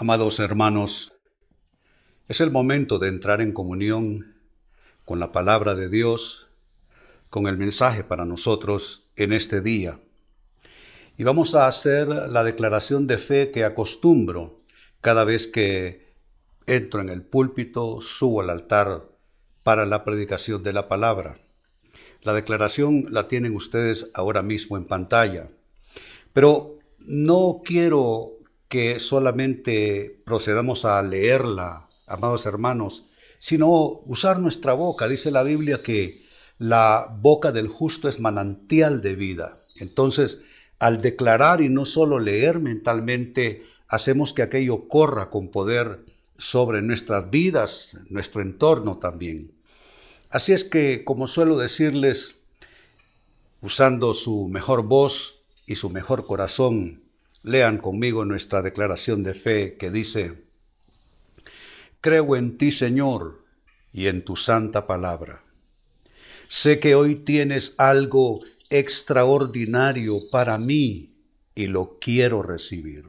Amados hermanos, es el momento de entrar en comunión con la palabra de Dios, con el mensaje para nosotros en este día. Y vamos a hacer la declaración de fe que acostumbro cada vez que entro en el púlpito, subo al altar para la predicación de la palabra. La declaración la tienen ustedes ahora mismo en pantalla. Pero no quiero que solamente procedamos a leerla, amados hermanos, sino usar nuestra boca. Dice la Biblia que la boca del justo es manantial de vida. Entonces, al declarar y no solo leer mentalmente, hacemos que aquello corra con poder sobre nuestras vidas, nuestro entorno también. Así es que, como suelo decirles, usando su mejor voz y su mejor corazón, Lean conmigo nuestra declaración de fe que dice, Creo en ti, Señor, y en tu santa palabra. Sé que hoy tienes algo extraordinario para mí y lo quiero recibir.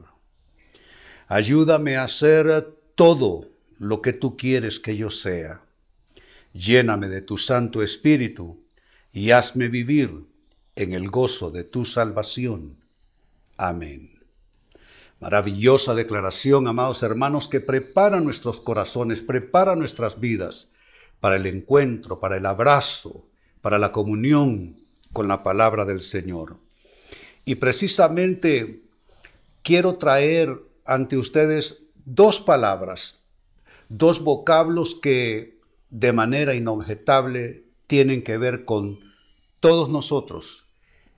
Ayúdame a hacer todo lo que tú quieres que yo sea. Lléname de tu Santo Espíritu y hazme vivir en el gozo de tu salvación. Amén. Maravillosa declaración, amados hermanos, que prepara nuestros corazones, prepara nuestras vidas para el encuentro, para el abrazo, para la comunión con la palabra del Señor. Y precisamente quiero traer ante ustedes dos palabras, dos vocablos que de manera inobjetable tienen que ver con todos nosotros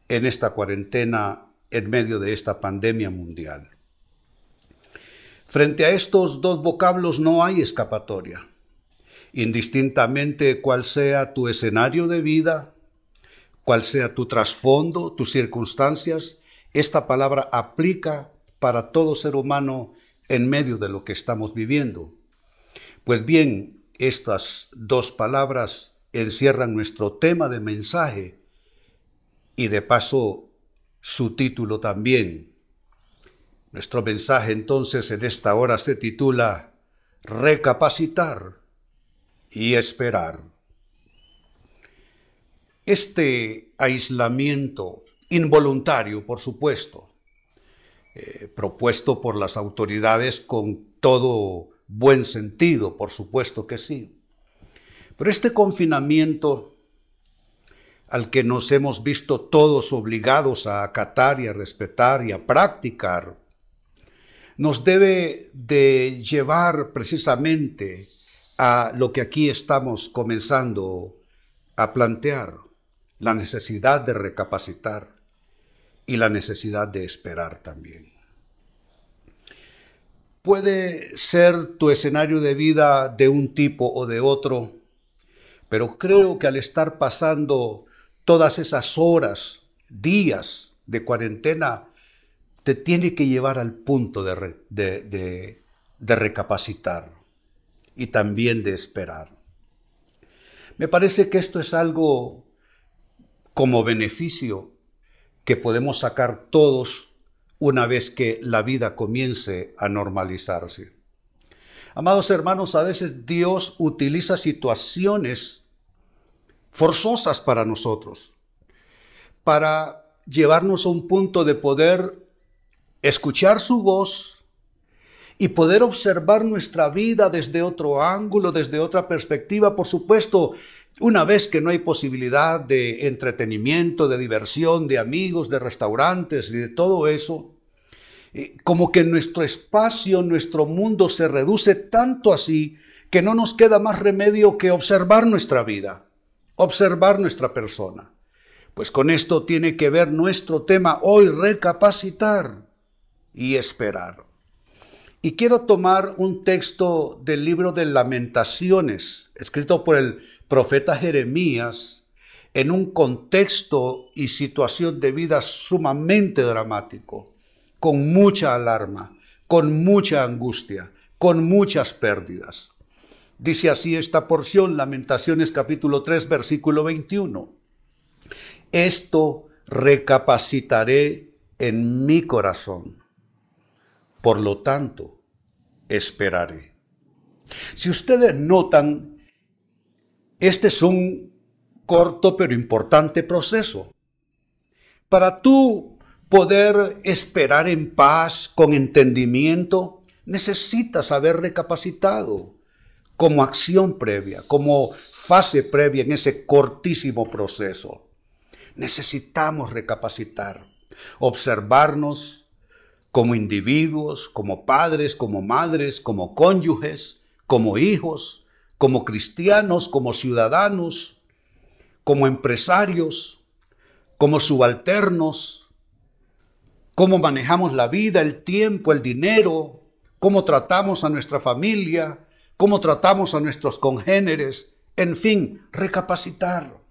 en esta cuarentena en medio de esta pandemia mundial. Frente a estos dos vocablos no hay escapatoria. Indistintamente cuál sea tu escenario de vida, cuál sea tu trasfondo, tus circunstancias, esta palabra aplica para todo ser humano en medio de lo que estamos viviendo. Pues bien, estas dos palabras encierran nuestro tema de mensaje y de paso su título también, nuestro mensaje entonces en esta hora se titula Recapacitar y esperar. Este aislamiento involuntario, por supuesto, eh, propuesto por las autoridades con todo buen sentido, por supuesto que sí. Pero este confinamiento al que nos hemos visto todos obligados a acatar y a respetar y a practicar, nos debe de llevar precisamente a lo que aquí estamos comenzando a plantear, la necesidad de recapacitar y la necesidad de esperar también. Puede ser tu escenario de vida de un tipo o de otro, pero creo que al estar pasando todas esas horas, días de cuarentena, te tiene que llevar al punto de, de, recapacitar y también de esperar. Me parece que esto es algo como beneficio que podemos sacar todos una vez que la vida comience a normalizarse. Amados hermanos, a veces Dios utiliza situaciones forzosas para nosotros, para llevarnos a un punto de poder escuchar su voz y poder observar nuestra vida desde otro ángulo, desde otra perspectiva, por supuesto, una vez que no hay posibilidad de entretenimiento, de diversión, de amigos, de restaurantes y de todo eso, eh, como que nuestro espacio, nuestro mundo se reduce tanto así que no nos queda más remedio que observar nuestra vida, observar nuestra persona. Pues con esto tiene que ver nuestro tema hoy, recapacitar y esperar. Y quiero tomar un texto del libro de lamentaciones, escrito por el profeta Jeremías, en un contexto y situación de vida sumamente dramático, con mucha alarma, con mucha angustia, con muchas pérdidas. Dice así esta porción, Lamentaciones capítulo 3, versículo 21. Esto recapacitaré en mi corazón por lo tanto, esperaré. Si ustedes notan, este es un corto pero importante proceso. Para tú poder esperar en paz, con entendimiento, necesitas haber recapacitado como acción previa, como fase previa en ese cortísimo proceso. Necesitamos recapacitar, observarnos como individuos, como padres, como madres, como cónyuges, como hijos, como cristianos, como ciudadanos, como empresarios, como subalternos, cómo manejamos la vida, el tiempo, el dinero, cómo tratamos a nuestra familia, cómo tratamos a nuestros congéneres, en fin, recapacitar,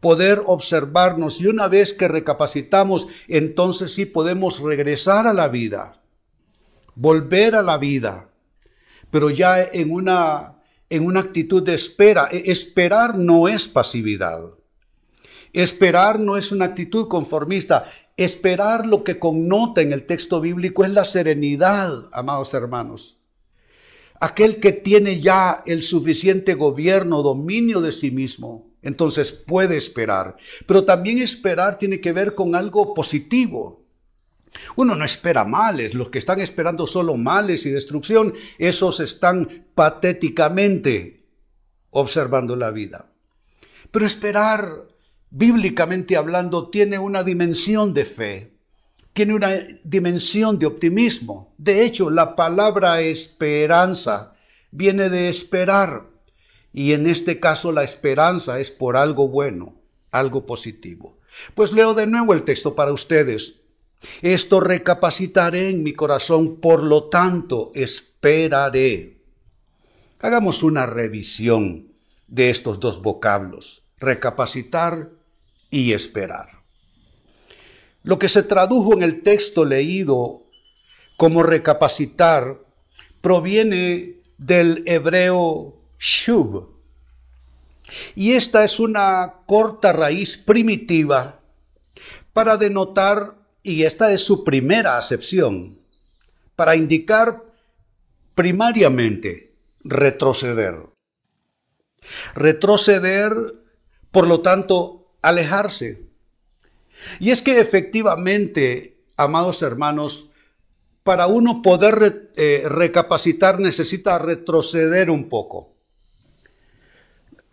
poder observarnos y una vez que recapacitamos, entonces sí podemos regresar a la vida, volver a la vida, pero ya en una, en una actitud de espera. E, esperar no es pasividad. Esperar no es una actitud conformista. Esperar lo que connota en el texto bíblico es la serenidad, amados hermanos. Aquel que tiene ya el suficiente gobierno, dominio de sí mismo, entonces puede esperar. Pero también esperar tiene que ver con algo positivo. Uno no espera males, los que están esperando solo males y destrucción, esos están patéticamente observando la vida. Pero esperar bíblicamente hablando, tiene una dimensión de fe, tiene una dimensión de optimismo. De hecho, la palabra esperanza viene de esperar. Y en este caso la esperanza es por algo bueno, algo positivo. Pues leo de nuevo el texto para ustedes. Esto recapacitaré en mi corazón, por lo tanto esperaré. Hagamos una revisión de estos dos vocablos, recapacitar y esperar. Lo que se tradujo en el texto leído como recapacitar proviene del hebreo shub. Y esta es una corta raíz primitiva para denotar, y esta es su primera acepción, para indicar primariamente retroceder. Retroceder, por lo tanto, alejarse. Y es que efectivamente, amados hermanos, para uno poder eh, recapacitar necesita retroceder un poco,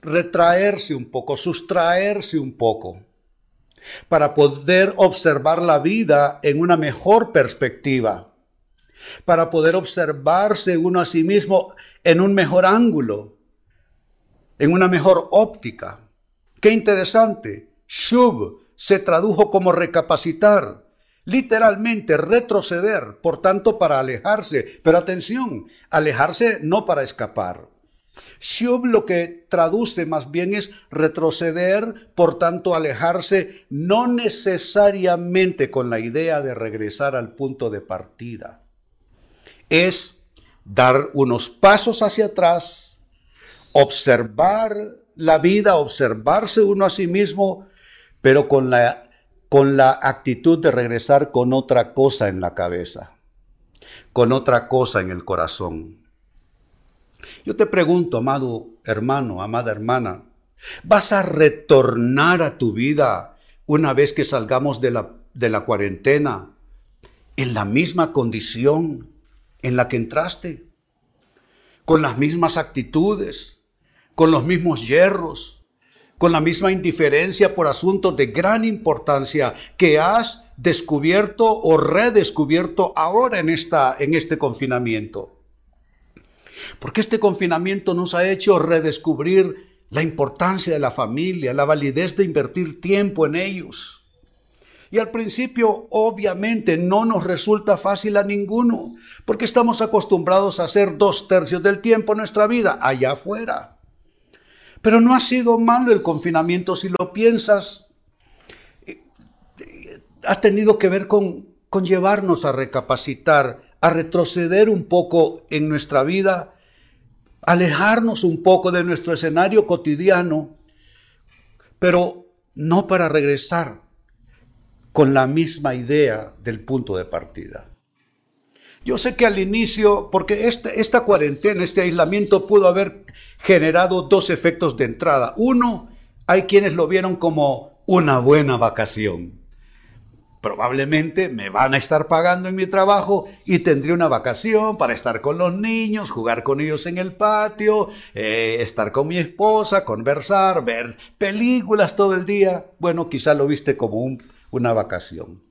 retraerse un poco, sustraerse un poco, para poder observar la vida en una mejor perspectiva, para poder observarse uno a sí mismo en un mejor ángulo, en una mejor óptica. Qué interesante. Shub se tradujo como recapacitar, literalmente retroceder, por tanto para alejarse. Pero atención, alejarse no para escapar. Shub lo que traduce más bien es retroceder, por tanto alejarse, no necesariamente con la idea de regresar al punto de partida. Es dar unos pasos hacia atrás, observar la vida, observarse uno a sí mismo, pero con la, con la actitud de regresar con otra cosa en la cabeza, con otra cosa en el corazón. Yo te pregunto, amado hermano, amada hermana, ¿vas a retornar a tu vida una vez que salgamos de la, de la cuarentena en la misma condición en la que entraste? Con las mismas actitudes, con los mismos hierros, con la misma indiferencia por asuntos de gran importancia que has descubierto o redescubierto ahora en, esta, en este confinamiento. Porque este confinamiento nos ha hecho redescubrir la importancia de la familia, la validez de invertir tiempo en ellos. Y al principio obviamente no nos resulta fácil a ninguno, porque estamos acostumbrados a hacer dos tercios del tiempo en nuestra vida allá afuera. Pero no ha sido malo el confinamiento, si lo piensas, ha tenido que ver con, con llevarnos a recapacitar, a retroceder un poco en nuestra vida, alejarnos un poco de nuestro escenario cotidiano, pero no para regresar con la misma idea del punto de partida. Yo sé que al inicio, porque esta, cuarentena, este aislamiento pudo haber generado dos efectos de entrada. Uno, hay quienes lo vieron como una buena vacación. Probablemente me van a estar pagando en mi trabajo y tendré una vacación para estar con los niños, jugar con ellos en el patio, eh, estar con mi esposa, conversar, ver películas todo el día. Bueno, quizá lo viste como una vacación.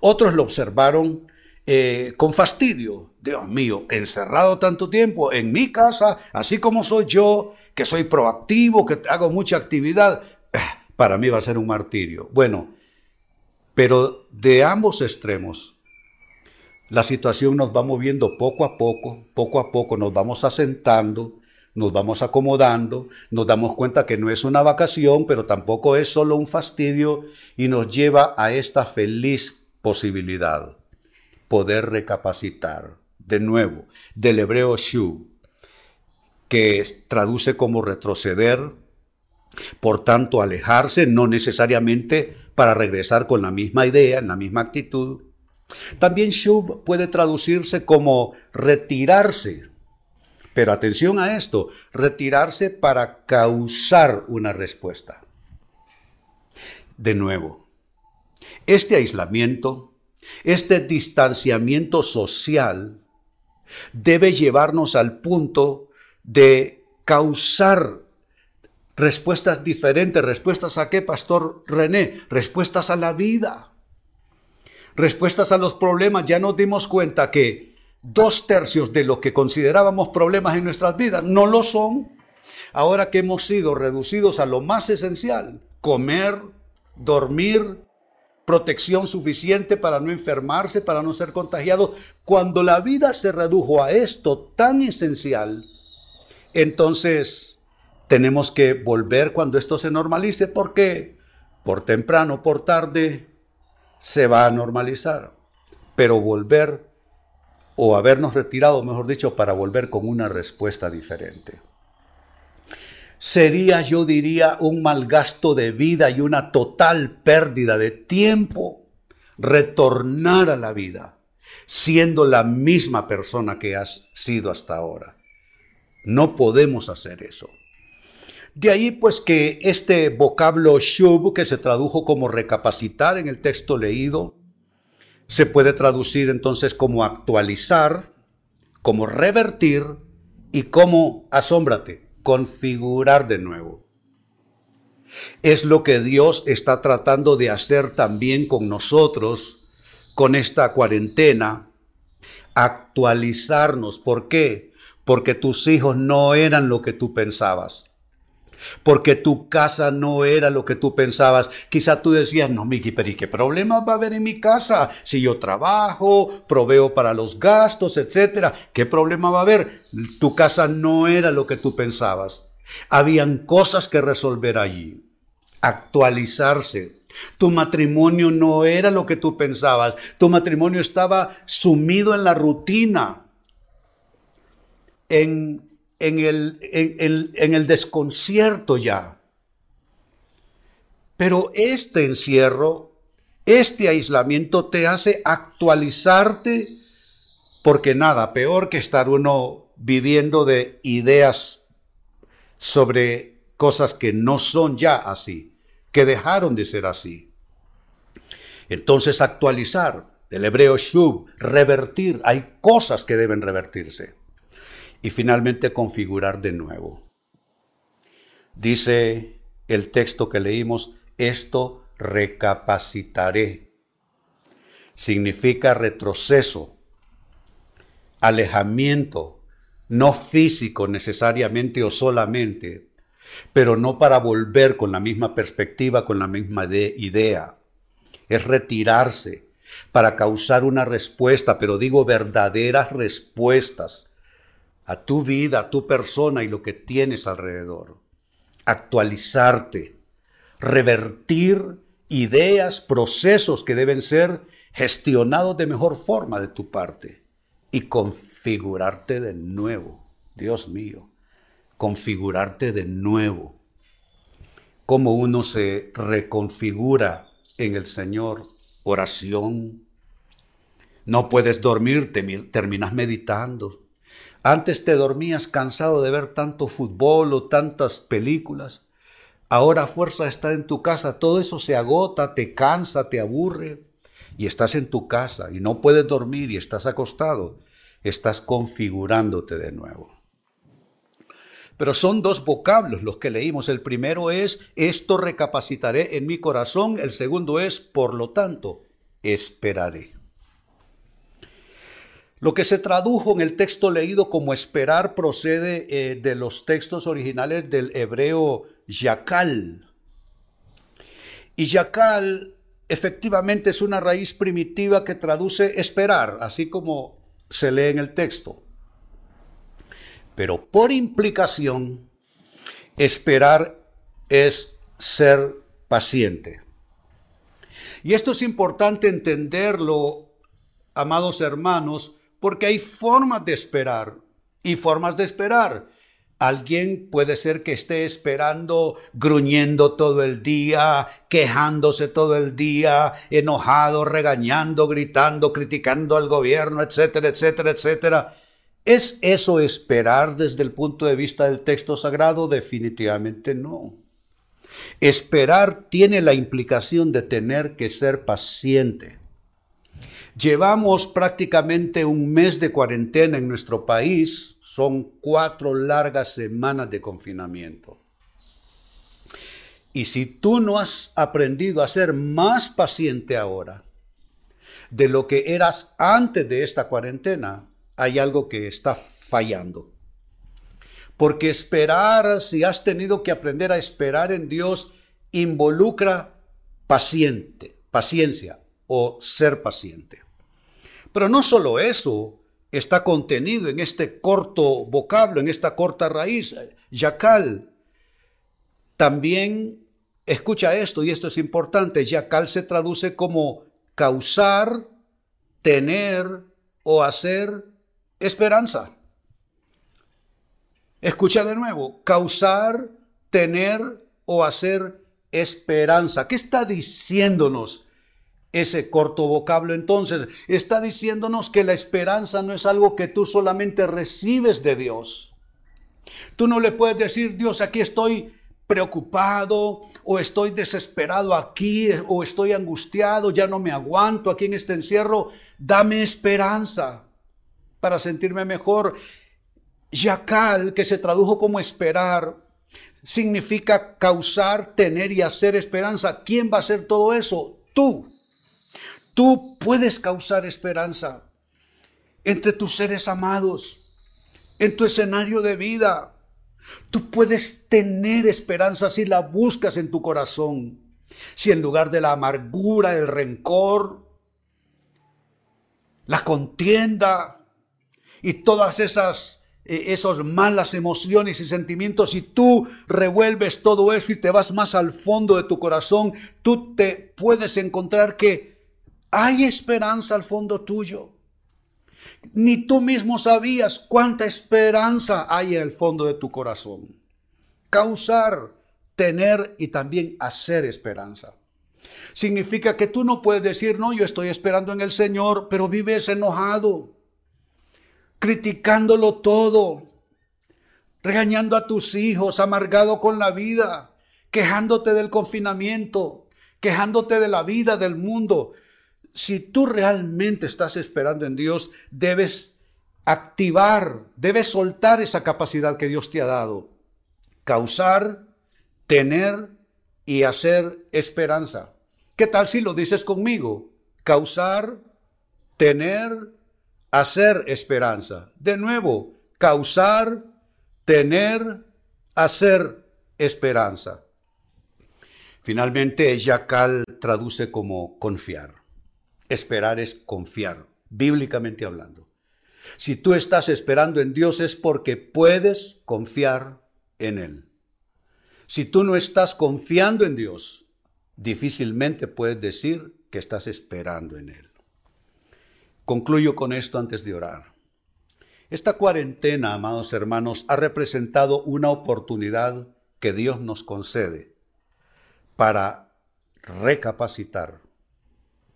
Otros lo observaron eh, con fastidio. Dios mío, encerrado tanto tiempo en mi casa, así como soy yo, que soy proactivo, que hago mucha actividad, eh, para mí va a ser un martirio. Bueno, pero de ambos extremos, la situación nos va moviendo poco a poco, poco a poco nos vamos asentando, nos vamos acomodando, nos damos cuenta que no es una vacación, pero tampoco es solo un fastidio y nos lleva a esta feliz posibilidad poder recapacitar. De nuevo, del hebreo shu, que traduce como retroceder, por tanto alejarse, no necesariamente para regresar con la misma idea, en la misma actitud. También shub puede traducirse como retirarse, pero atención a esto, retirarse para causar una respuesta. De nuevo, este aislamiento este distanciamiento social debe llevarnos al punto de causar respuestas diferentes. ¿Respuestas a qué, Pastor René? Respuestas a la vida. Respuestas a los problemas. Ya nos dimos cuenta que dos tercios de lo que considerábamos problemas en nuestras vidas no lo son. Ahora que hemos sido reducidos a lo más esencial, comer, dormir, protección suficiente para no enfermarse, para no ser contagiado. Cuando la vida se redujo a esto tan esencial, entonces tenemos que volver cuando esto se normalice, porque por temprano, por tarde, se va a normalizar. Pero volver o habernos retirado, mejor dicho, para volver con una respuesta diferente sería, yo diría, un mal gasto de vida y una total pérdida de tiempo retornar a la vida siendo la misma persona que has sido hasta ahora. No podemos hacer eso. De ahí pues que este vocablo shub, que se tradujo como recapacitar en el texto leído, se puede traducir entonces como actualizar, como revertir y como, asómbrate, configurar de nuevo. Es lo que Dios está tratando de hacer también con nosotros, con esta cuarentena, actualizarnos. ¿Por qué? Porque tus hijos no eran lo que tú pensabas porque tu casa no era lo que tú pensabas. Quizá tú decías, no, Miki, pero ¿y qué problema va a haber en mi casa? Si yo trabajo, proveo para los gastos, etcétera, ¿qué problema va a haber? Tu casa no era lo que tú pensabas. Habían cosas que resolver allí, actualizarse. Tu matrimonio no era lo que tú pensabas. Tu matrimonio estaba sumido en la rutina, en en el, en, el desconcierto ya. Pero este encierro, este aislamiento te hace actualizarte porque nada, peor que estar uno viviendo de ideas sobre cosas que no son ya así, que dejaron de ser así. Entonces actualizar, del hebreo shub, revertir, hay cosas que deben revertirse y finalmente configurar de nuevo. Dice el texto que leímos, esto recapacitaré. Significa retroceso, alejamiento, no físico necesariamente o solamente, pero no para volver con la misma perspectiva, con la misma idea. Es retirarse para causar una respuesta, pero digo verdaderas respuestas a tu vida, a tu persona y lo que tienes alrededor. Actualizarte, revertir ideas, procesos que deben ser gestionados de mejor forma de tu parte y configurarte de nuevo. Dios mío, configurarte de nuevo. Cómo uno se reconfigura en el Señor. Oración, No puedes dormir, terminas meditando. Antes te dormías cansado de ver tanto fútbol o tantas películas. Ahora fuerza estar en tu casa, todo eso se agota, te cansa, te aburre. Y estás en tu casa y no puedes dormir y estás acostado. Estás configurándote de nuevo. Pero son dos vocablos los que leímos. El primero es, esto recapacitaré en mi corazón. El segundo es, por lo tanto, esperaré. Lo que se tradujo en el texto leído como esperar procede eh, de los textos originales del hebreo yakal. Y yakal efectivamente es una raíz primitiva que traduce esperar, así como se lee en el texto. Pero por implicación, esperar es ser paciente. Y esto es importante entenderlo, amados hermanos, porque hay formas de esperar y formas de esperar. Alguien puede ser que esté esperando, gruñendo todo el día, quejándose todo el día, enojado, regañando, gritando, criticando al gobierno, etcétera, etcétera, etcétera. ¿Es eso esperar desde el punto de vista del texto sagrado? Definitivamente no. Esperar tiene la implicación de tener que ser paciente. Llevamos prácticamente un mes de cuarentena en nuestro país, son cuatro largas semanas de confinamiento. Y si tú no has aprendido a ser más paciente ahora de lo que eras antes de esta cuarentena, hay algo que está fallando. Porque esperar, si has tenido que aprender a esperar en Dios, involucra paciente, paciencia o ser paciente. Pero no solo eso está contenido en este corto vocablo, en esta corta raíz, yacal. También, escucha esto, y esto es importante, yacal se traduce como causar, tener o hacer esperanza. Escucha de nuevo, causar, tener o hacer esperanza. ¿Qué está diciéndonos ese corto vocablo entonces? Está diciéndonos que la esperanza no es algo que tú solamente recibes de Dios. Tú no le puedes decir, Dios, aquí estoy preocupado o estoy desesperado aquí o estoy angustiado, ya no me aguanto aquí en este encierro. Dame esperanza para sentirme mejor. Yakal, que se tradujo como esperar, significa causar, tener y hacer esperanza. ¿Quién va a hacer todo eso? Tú. Tú puedes causar esperanza entre tus seres amados, en tu escenario de vida. Tú puedes tener esperanza si la buscas en tu corazón. Si en lugar de la amargura, el rencor, la contienda, y todas esas, eh, malas emociones y sentimientos, si tú revuelves todo eso y te vas más al fondo de tu corazón, tú te puedes encontrar que hay esperanza al fondo tuyo. Ni tú mismo sabías cuánta esperanza hay en el fondo de tu corazón. Causar, tener y también hacer esperanza. Significa que tú no puedes decir, no, yo estoy esperando en el Señor, pero vives enojado criticándolo todo, regañando a tus hijos, amargado con la vida, quejándote del confinamiento, quejándote de la vida, del mundo. Si tú realmente estás esperando en Dios, debes activar, debes soltar esa capacidad que Dios te ha dado. Causar, tener y hacer esperanza. ¿Qué tal si lo dices conmigo? Causar, tener hacer esperanza. De nuevo, causar, tener, hacer esperanza. Finalmente, Yacal traduce como confiar. Esperar es confiar, bíblicamente hablando. Si tú estás esperando en Dios es porque puedes confiar en Él. Si tú no estás confiando en Dios, difícilmente puedes decir que estás esperando en Él. Concluyo con esto antes de orar. Esta cuarentena, amados hermanos, ha representado una oportunidad que Dios nos concede para recapacitar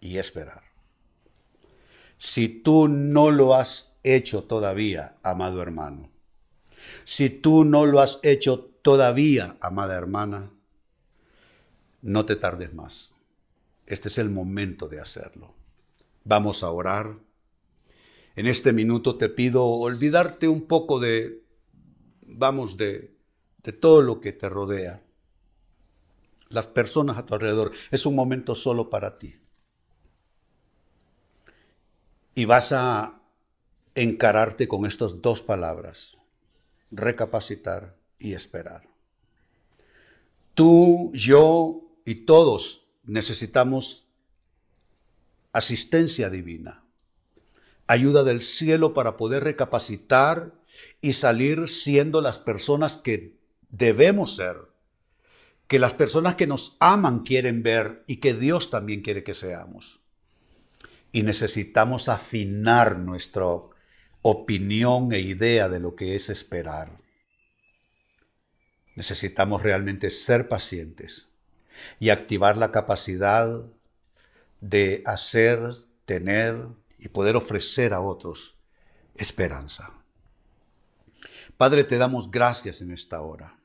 y esperar. Si tú no lo has hecho todavía, amado hermano, si tú no lo has hecho todavía, amada hermana, no te tardes más. Este es el momento de hacerlo. Vamos a orar. En este minuto te pido olvidarte un poco de, vamos, de, de todo lo que te rodea. Las personas a tu alrededor. Es un momento solo para ti. Y vas a encararte con estas dos palabras, recapacitar y esperar. Tú, yo y todos necesitamos asistencia divina, ayuda del cielo para poder recapacitar y salir siendo las personas que debemos ser, que las personas que nos aman quieren ver y que Dios también quiere que seamos. Y necesitamos afinar nuestra opinión e idea de lo que es esperar. Necesitamos realmente ser pacientes y activar la capacidad de hacer, tener y poder ofrecer a otros esperanza. Padre, te damos gracias en esta hora.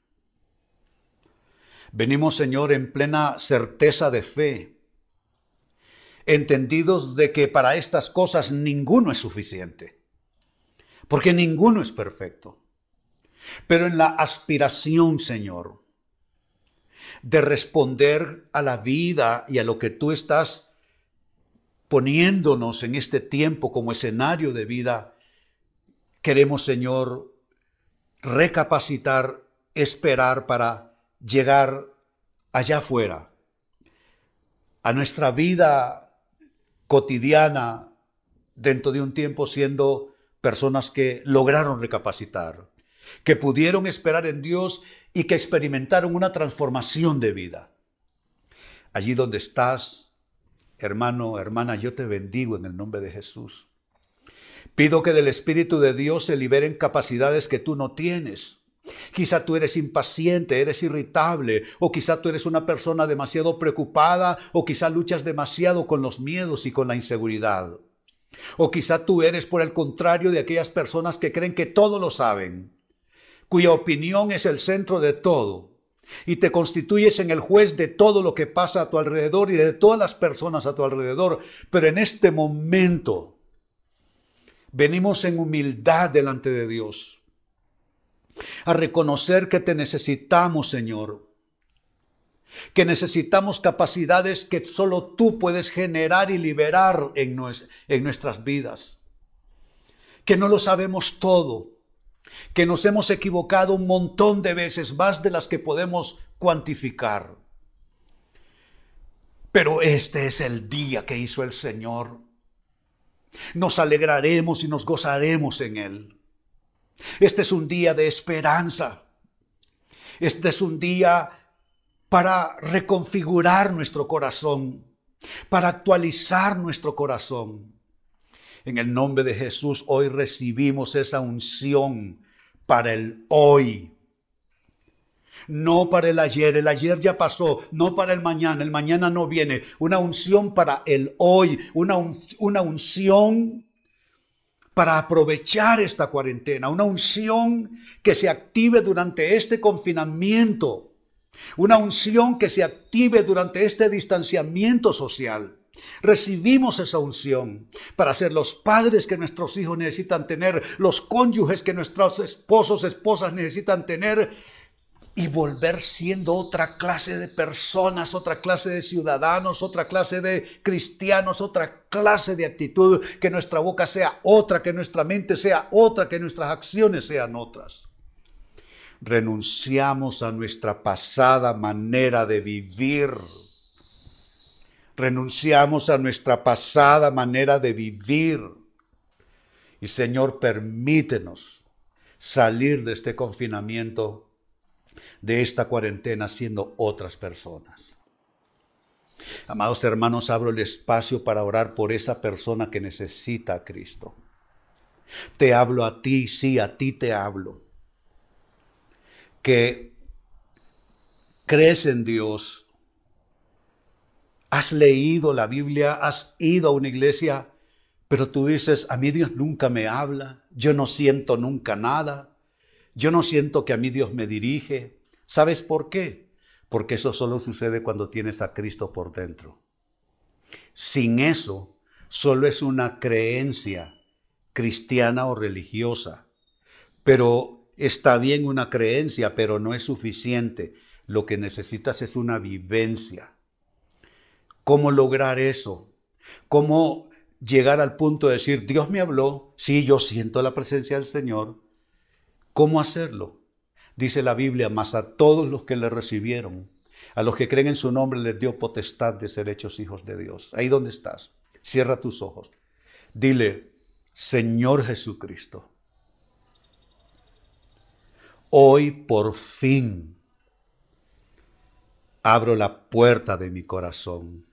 Venimos, Señor, en plena certeza de fe, entendidos de que para estas cosas ninguno es suficiente, porque ninguno es perfecto. Pero en la aspiración, Señor, de responder a la vida y a lo que tú estás poniéndonos en este tiempo como escenario de vida, queremos, Señor, recapacitar, esperar para llegar allá afuera, a nuestra vida cotidiana, dentro de un tiempo siendo personas que lograron recapacitar, que pudieron esperar en Dios y que experimentaron una transformación de vida. Allí donde estás, hermano, hermana, yo te bendigo en el nombre de Jesús. Pido que del Espíritu de Dios se liberen capacidades que tú no tienes. Quizá tú eres impaciente, eres irritable, o quizá tú eres una persona demasiado preocupada, o quizá luchas demasiado con los miedos y con la inseguridad. O quizá tú eres, por el contrario, de aquellas personas que creen que todo lo saben cuya opinión es el centro de todo, y te constituyes en el juez de todo lo que pasa a tu alrededor y de todas las personas a tu alrededor. Pero en este momento venimos en humildad delante de Dios a reconocer que te necesitamos, Señor, que necesitamos capacidades que solo tú puedes generar y liberar en, en nuestras vidas, que no lo sabemos todo, que nos hemos equivocado un montón de veces, más de las que podemos cuantificar. Pero este es el día que hizo el Señor. Nos alegraremos y nos gozaremos en Él. Este es un día de esperanza. Este es un día para reconfigurar nuestro corazón, para actualizar nuestro corazón. En el nombre de Jesús hoy recibimos esa unción para el hoy. No para el ayer, el ayer ya pasó, no para el mañana, el mañana no viene. Una unción para el hoy, una, una unción para aprovechar esta cuarentena, una unción que se active durante este confinamiento, una unción que se active durante este distanciamiento social. Recibimos esa unción para ser los padres que nuestros hijos necesitan tener, los cónyuges que nuestros esposos, esposas necesitan tener y volver siendo otra clase de personas, otra clase de ciudadanos, otra clase de cristianos, otra clase de actitud, que nuestra boca sea otra, que nuestra mente sea otra, que nuestras acciones sean otras. Renunciamos a nuestra pasada manera de vivir renunciamos a nuestra pasada manera de vivir. Y Señor, permítenos salir de este confinamiento, de esta cuarentena, siendo otras personas. Amados hermanos, abro el espacio para orar por esa persona que necesita a Cristo. Te hablo a ti, sí, a ti te hablo. Que crees en Dios, has leído la Biblia, has ido a una iglesia, Pero tú dices, a mí Dios nunca me habla, yo no siento nunca nada, yo no siento que a mí Dios me dirige. ¿Sabes por qué? Porque eso solo sucede cuando tienes a Cristo por dentro. Sin eso, solo es una creencia cristiana o religiosa. Pero está bien una creencia, pero no es suficiente. Lo que necesitas es una vivencia. ¿Cómo lograr eso? ¿Cómo llegar al punto de decir, Dios me habló, sí, yo siento la presencia del Señor? ¿Cómo hacerlo? Dice la Biblia, más a todos los que le recibieron, a los que creen en su nombre les dio potestad de ser hechos hijos de Dios. Ahí donde estás, cierra tus ojos. Dile, Señor Jesucristo, hoy por fin abro la puerta de mi corazón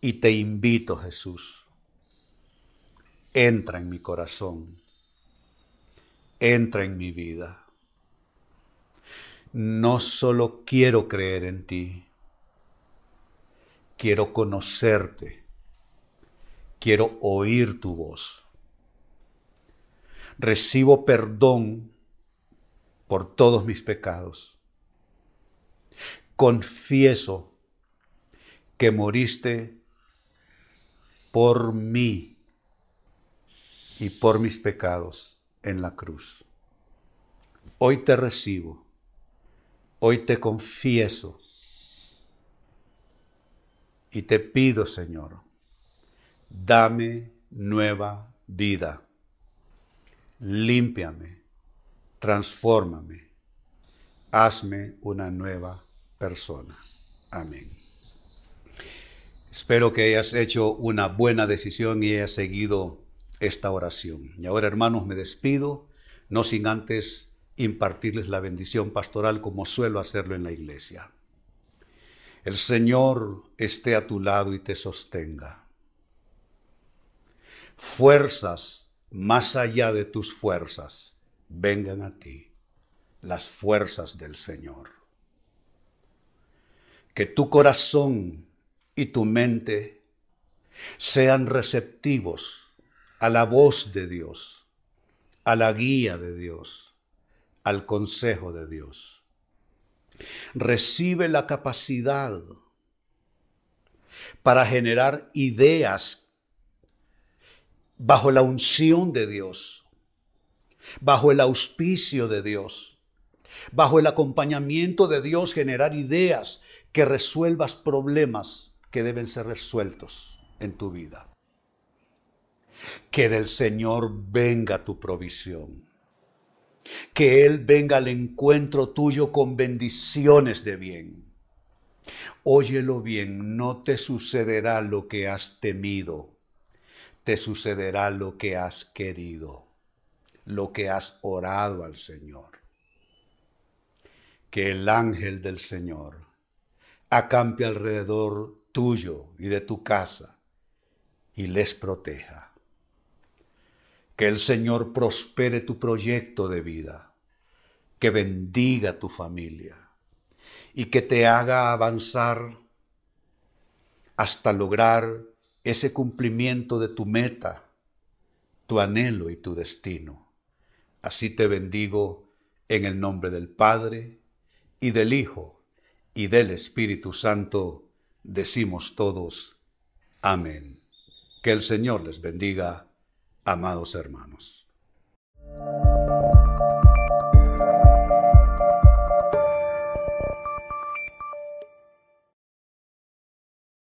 y te invito, Jesús, entra en mi corazón, entra en mi vida. No solo quiero creer en ti, quiero conocerte, quiero oír tu voz. Recibo perdón por todos mis pecados. Confieso que moriste por mí y por mis pecados en la cruz. Hoy te recibo, hoy te confieso y te pido, Señor, dame nueva vida, límpiame, transfórmame, hazme una nueva persona. Amén. Espero que hayas hecho una buena decisión y hayas seguido esta oración. Y ahora, hermanos, me despido, no sin antes impartirles la bendición pastoral como suelo hacerlo en la iglesia. El Señor esté a tu lado y te sostenga. Fuerzas más allá de tus fuerzas vengan a ti, las fuerzas del Señor. Que tu corazón y tu mente sean receptivos a la voz de Dios, a la guía de Dios, al consejo de Dios. Recibe la capacidad para generar ideas bajo la unción de Dios, bajo el auspicio de Dios, bajo el acompañamiento de Dios, generar ideas que resuelvas problemas que deben ser resueltos en tu vida. Que del Señor venga tu provisión. Que Él venga al encuentro tuyo con bendiciones de bien. Óyelo bien, no te sucederá lo que has temido, te sucederá lo que has querido, lo que has orado al Señor. Que el ángel del Señor acampe alrededor tuyo y de tu casa y les proteja. Que el Señor prospere tu proyecto de vida, que bendiga tu familia y que te haga avanzar hasta lograr ese cumplimiento de tu meta, tu anhelo y tu destino. Así te bendigo en el nombre del Padre y del Hijo y del Espíritu Santo decimos todos, amén. Que el Señor les bendiga, amados hermanos.